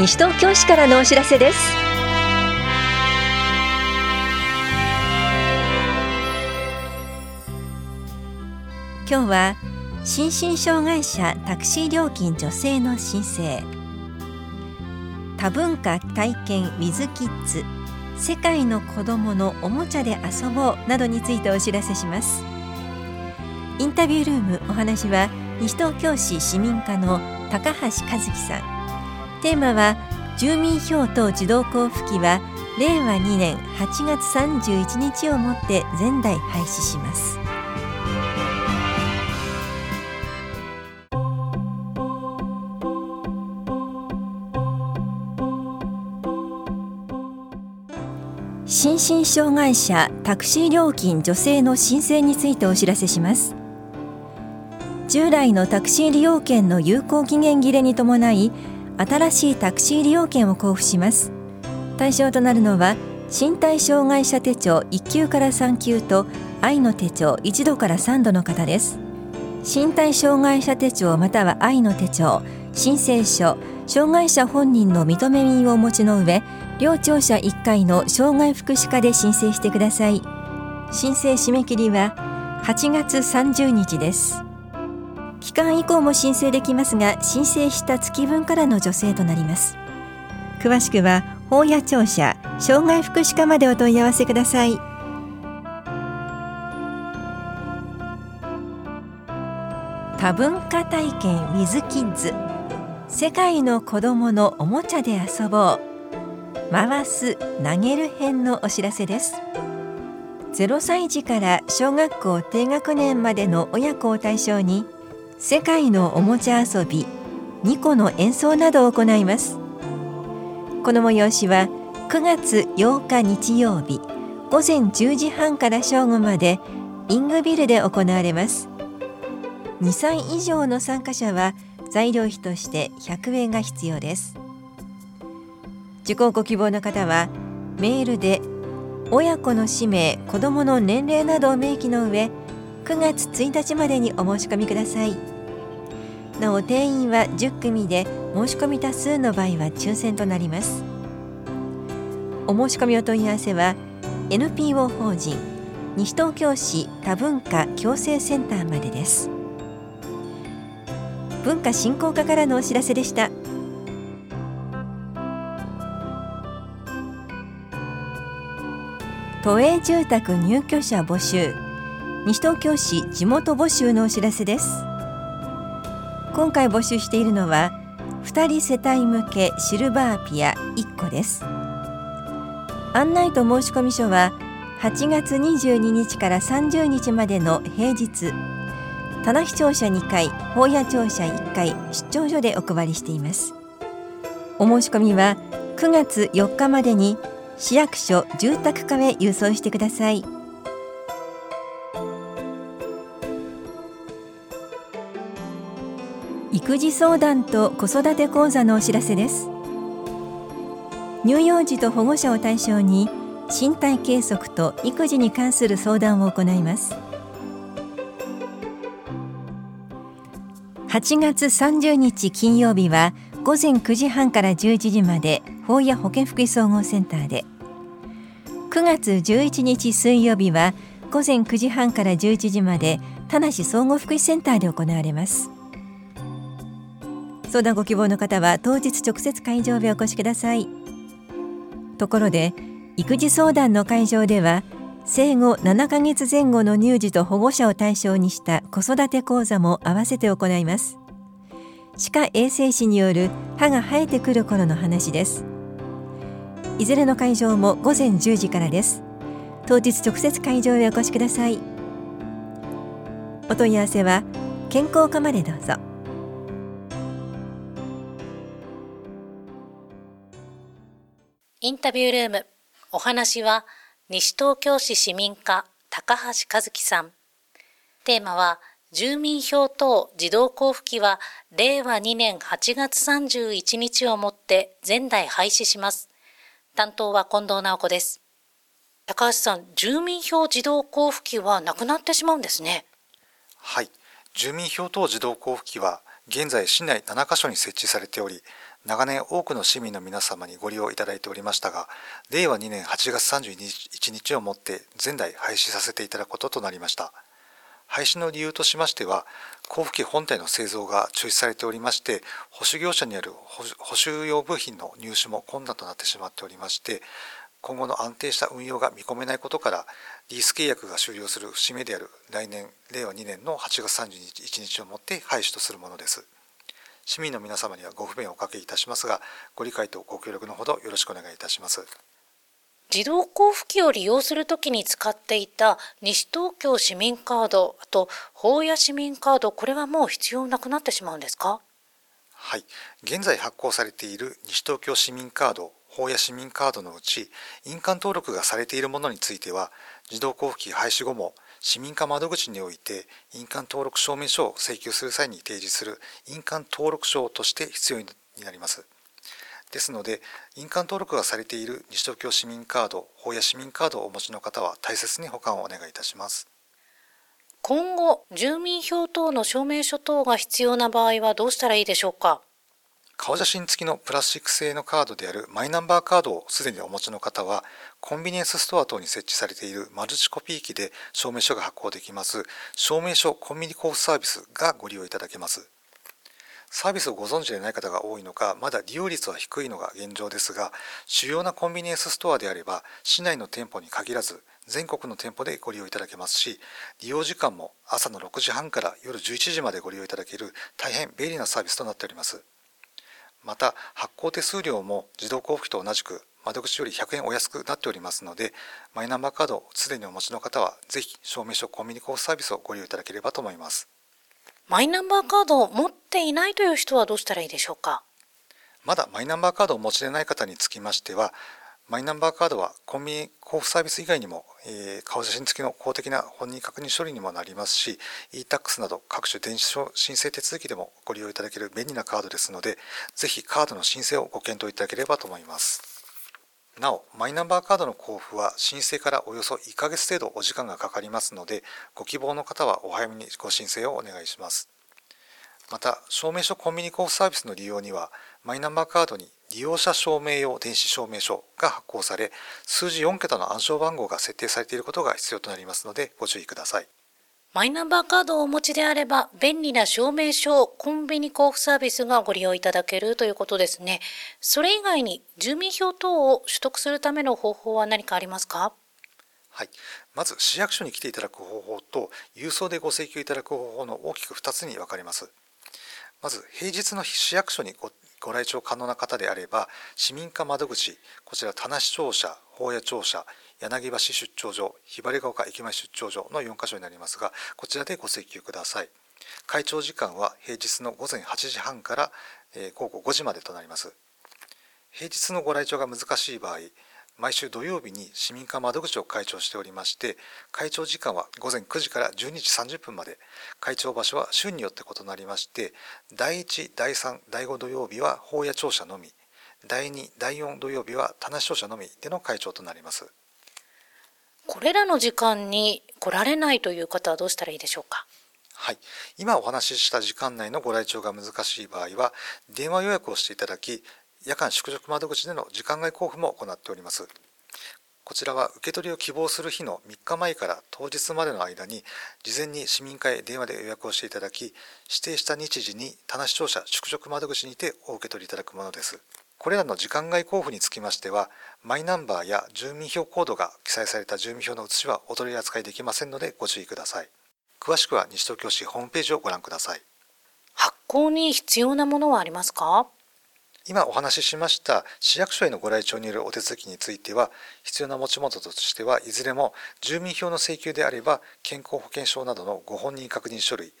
西東京市からのお知らせです。今日は心身障害者タクシー料金助成の申請。多文化体験ウィズキッズ。世界の子どものおもちゃで遊ぼうなどについてお知らせします。インタビュールームお話は西東京市市民課の高橋和樹さん。テーマは住民票等自動交付機は令和2年8月31日をもって全台廃止します。心身障害者タクシー料金助成の申請についてお知らせします。従来のタクシー利用券の有効期限切れに伴い新しいタクシー利用券を交付します。対象となるのは身体障害者手帳1級から3級と愛の手帳1度から3度の方です。身体障害者手帳または愛の手帳申請書障害者本人の認め人をお持ちの上両庁舎1回の障害福祉課で申請してください。申請締め切りは8月30日です。期間以降も申請できますが申請した月分からの助成となります。詳しくは法や庁舎障害福祉課までお問い合わせください。多文化体験 with キッズ世界の子どものおもちゃで遊ぼう。回す投げる編のお知らせです。0歳児から小学校低学年までの親子を対象に世界のおもちゃ遊び2個の演奏などを行います。この催しは9月8日日曜日午前10時半から正午までイングビルで行われます。2歳以上の参加者は材料費として100円が必要です。受講ご希望の方はメールで親子の氏名子どもの年齢などを明記の上9月1日までにお申し込みください。なお定員は10組で申し込み多数の場合は抽選となります。お申し込みお問い合わせは NPO 法人西東京市多文化共生センターまでです。文化振興課からのお知らせでした。都営住宅入居者募集。西東京市地元募集のお知らせです。今回募集しているのは2人世帯向けシルバーピア1個です。案内と申込書は8月22日から30日までの平日。棚視庁舎2階法屋庁舎1階出張所でお配りしています。お申し込みは9月4日までに市役所住宅課へ郵送してください。育児相談と子育て講座のお知らせです。乳幼児と保護者を対象に身体計測と育児に関する相談を行います。8月30日金曜日は午前9時半から11時まで法や保健福祉総合センターで。9月11日水曜日は午前9時半から11時まで田無総合福祉センターで行われます。相談ご希望の方は当日直接会場へお越しください。ところで育児相談の会場では生後7ヶ月前後の乳児と保護者を対象にした子育て講座も合わせて行います。歯科衛生士による歯が生えてくる頃の話です。いずれの会場も午前10時からです。当日直接会場へお越しください。お問い合わせは健康課までどうぞ。インタビュールーム。お話は西東京市市民課高橋和樹さん。テーマは住民票等自動交付機は令和2年8月31日をもって全台廃止します。担当は近藤直子です。高橋さん住民票自動交付機はなくなってしまうんですね。はい。住民票等自動交付機は現在市内7カ所に設置されており長年多くの市民の皆様にご利用いただいておりましたが令和2年8月31日をもって前代廃止させていただくこととなりました。廃止の理由としましては交付機本体の製造が中止されておりまして保守業者による補修用部品の入手も困難となってしまっておりまして今後の安定した運用が見込めないことからリース契約が終了する節目である来年令和2年の8月31日をもって廃止とするものです。市民の皆様にはご不便をおかけいたしますがご理解とご協力のほどよろしくお願いいたします。自動交付機を利用するときに使っていた西東京市民カード、あと法屋市民カード、これはもう必要なくなってしまうんですか？はい、現在発行されている西東京市民カード、法屋市民カードのうち、印鑑登録がされているものについては、自動交付機廃止後も市民課窓口において印鑑登録証明書を請求する際に提示する印鑑登録証として必要になります。ですので印鑑登録がされている西東京市民カード法や市民カードをお持ちの方は大切に保管をお願いいたします今後住民票等の証明書等が必要な場合はどうしたらいいでしょうか？顔写真付きのプラスチック製のカードであるマイナンバーカードをすでにお持ちの方はコンビニエンスストア等に設置されているマルチコピー機で証明書が発行できます証明書コンビニ交付サービスがご利用いただけますサービスをご存知でない方が多いのか、まだ利用率は低いのが現状ですが、主要なコンビニエンスストアであれば、市内の店舗に限らず、全国の店舗でご利用いただけますし、利用時間も朝の6時半から夜11時までご利用いただける大変便利なサービスとなっております。また、発行手数料も自動交付と同じく窓口より100円お安くなっておりますので、マイナンバーカードをすでにお持ちの方は、ぜひ証明書コンビニ交付サービスをご利用いただければと思います。マイナンバーカードを持っていないという人はどうしたらいいでしょうか？まだマイナンバーカードをお持ちでない方につきましては、マイナンバーカードはコンビニ交付サービス以外にも、えー、顔写真付きの公的な本人確認処理にもなりますし、e-tax など各種電子申請手続きでもご利用いただける便利なカードですので、ぜひカードの申請をご検討いただければと思います。なお、マイナンバーカードの交付は申請からおよそ1ヶ月程度お時間がかかりますので、ご希望の方はお早めにご申請をお願いします。また、証明書コンビニ交付サービスの利用には、マイナンバーカードに利用者証明用電子証明書が発行され、数字4桁の暗証番号が設定されていることが必要となりますので、ご注意ください。マイナンバーカードをお持ちであれば、便利な証明書、コンビニ交付サービスがご利用いただけるということですね。それ以外に住民票等を取得するための方法は何かありますか？はい。まず、市役所に来ていただく方法と、郵送でご請求いただく方法の大きく2つに分かれます。まず、平日の市役所にごご来庁可能な方であれば、市民課窓口、こちら、田無庁舎、法屋庁舎、柳橋出張所、ひばりが丘駅前出張所の4カ所になりますが、こちらでご請求ください。会長時間は平日の午前8時半から午後5時までとなります。平日のご来庁が難しい場合、毎週土曜日に市民課窓口を開庁しておりまして、開庁時間は午前9時から12時30分まで、開庁場所は週によって異なりまして、第1、第3、第5土曜日は法屋庁舎のみ、第2、第4土曜日は田無庁舎のみでの開庁となります。これらの時間に来られないという方はどうしたらいいでしょうか？はい。今お話しした時間内のご来庁が難しい場合は、電話予約をしていただき、夜間宿直窓口での時間外交付も行っております。こちらは受け取りを希望する日の3日前から当日までの間に事前に市民会電話で予約をしていただき指定した日時に棚視聴者宿直窓口にてお受け取りいただくものです。これらの時間外交付につきましては、マイナンバーや住民票コードが記載された住民票の写しはお取り扱いできませんのでご注意ください。詳しくは西東京市ホームページをご覧ください。発行に必要なものはありますか？今お話ししました市役所へのご来庁によるお手続きについては必要な持ち物としてはいずれも住民票の請求であれば健康保険証などのご本人確認書類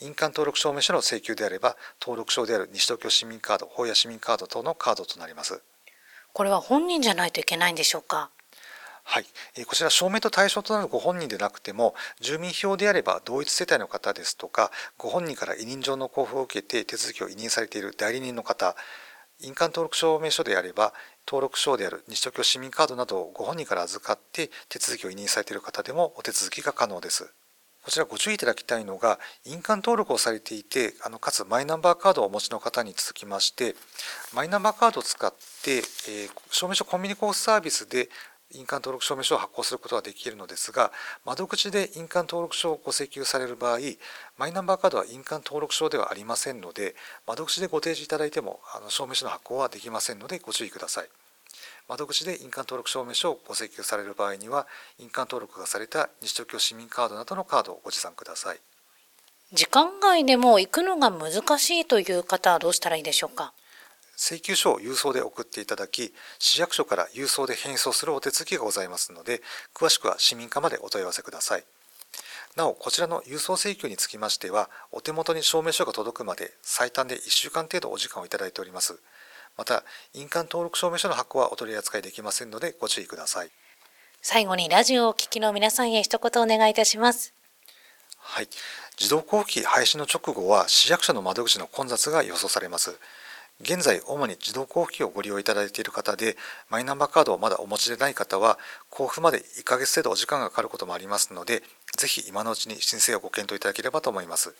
印鑑登録証明書の請求であれば、登録証である西東京市民カード、法や市民カード等のカードとなります。これは本人じゃないといけないんでしょうか？はい、こちら証明と対象となるご本人でなくても住民票であれば同一世帯の方ですとかご本人から委任状の交付を受けて手続きを委任されている代理人の方印鑑登録証明書であれば登録証である日東京市民カードなどをご本人から預かって手続きを委任されている方でもお手続きが可能です。こちらご注意いただきたいのが印鑑登録をされていてあのかつマイナンバーカードをお持ちの方に続きましてマイナンバーカードを使って、えー、証明書コンビニ交付サービスで印鑑登録証明書を発行することができるのですが窓口で印鑑登録書をご請求される場合マイナンバーカードは印鑑登録証ではありませんので窓口でご提示いただいてもあの証明書の発行はできませんのでご注意ください。窓口で印鑑登録証明書をご請求される場合には印鑑登録がされた西東京市民カードなどのカードをご持参ください時間外でも行くのが難しいという方はどうしたらいいでしょうか？請求書を郵送で送っていただき市役所から郵送で返送するお手続きがございますので詳しくは市民課までお問い合わせください。なおこちらの郵送請求につきましてはお手元に証明書が届くまで最短で1週間程度お時間をいただいております。また印鑑登録証明書の発行はお取り扱いできませんのでご注意ください。最後にラジオをお聞きの皆さんへ一言お願いいたします。はい。自動交付機廃止の直後は市役所の窓口の混雑が予想されます現在主に自動交付機をご利用いただいている方でマイナンバーカードをまだお持ちでない方は交付まで1ヶ月程度お時間がかかることもありますのでぜひ今のうちに申請をご検討いただければと思います。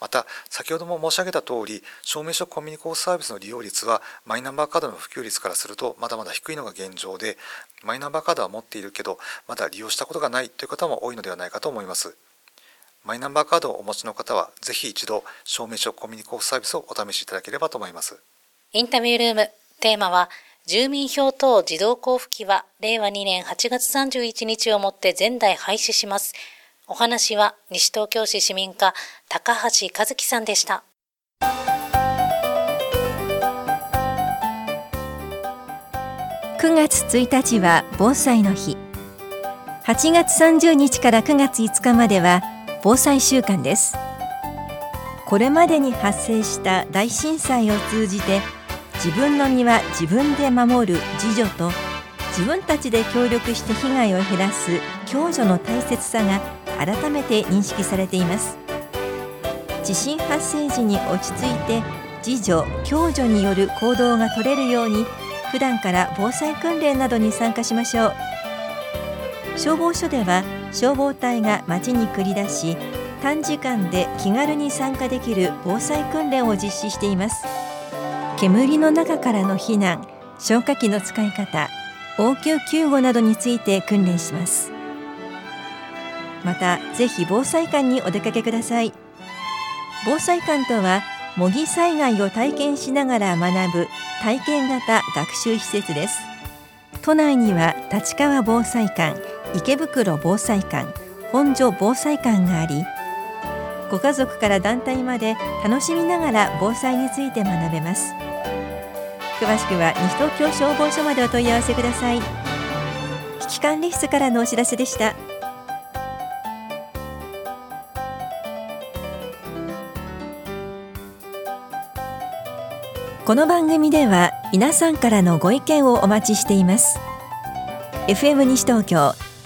また先ほども申し上げた通り証明書コミュニコーサービスの利用率はマイナンバーカードの普及率からするとまだまだ低いのが現状でマイナンバーカードは持っているけどまだ利用したことがないという方も多いのではないかと思います。マイナンバーカードをお持ちの方はぜひ一度証明書コミュニコーサービスをお試しいただければと思います。インタビュールーム。テーマは住民票等自動交付機は令和2年8月31日をもって全台廃止します。お話は西東京市市民課高橋和樹さんでした。9月1日は防災の日。8月30日から9月5日までは防災週間です。これまでに発生した大震災を通じて自分の身は自分で守る自助と自分たちで協力して被害を減らす共助の大切さが改めて認識されています。地震発生時に落ち着いて自助共助による行動が取れるように普段から防災訓練などに参加しましょう。消防署では消防隊が町に繰り出し短時間で気軽に参加できる防災訓練を実施しています。煙の中からの避難消火器の使い方応急救護などについて訓練します。またぜひ防災館にお出かけください。防災館とは模擬災害を体験しながら学ぶ体験型学習施設です。都内には立川防災館池袋防災館本所防災館がありご家族から団体まで楽しみながら防災について学べます。詳しくは西東京消防署までお問い合わせください。危機管理室からのお知らせでした。この番組では皆さんからのご意見をお待ちしています。FM 西東京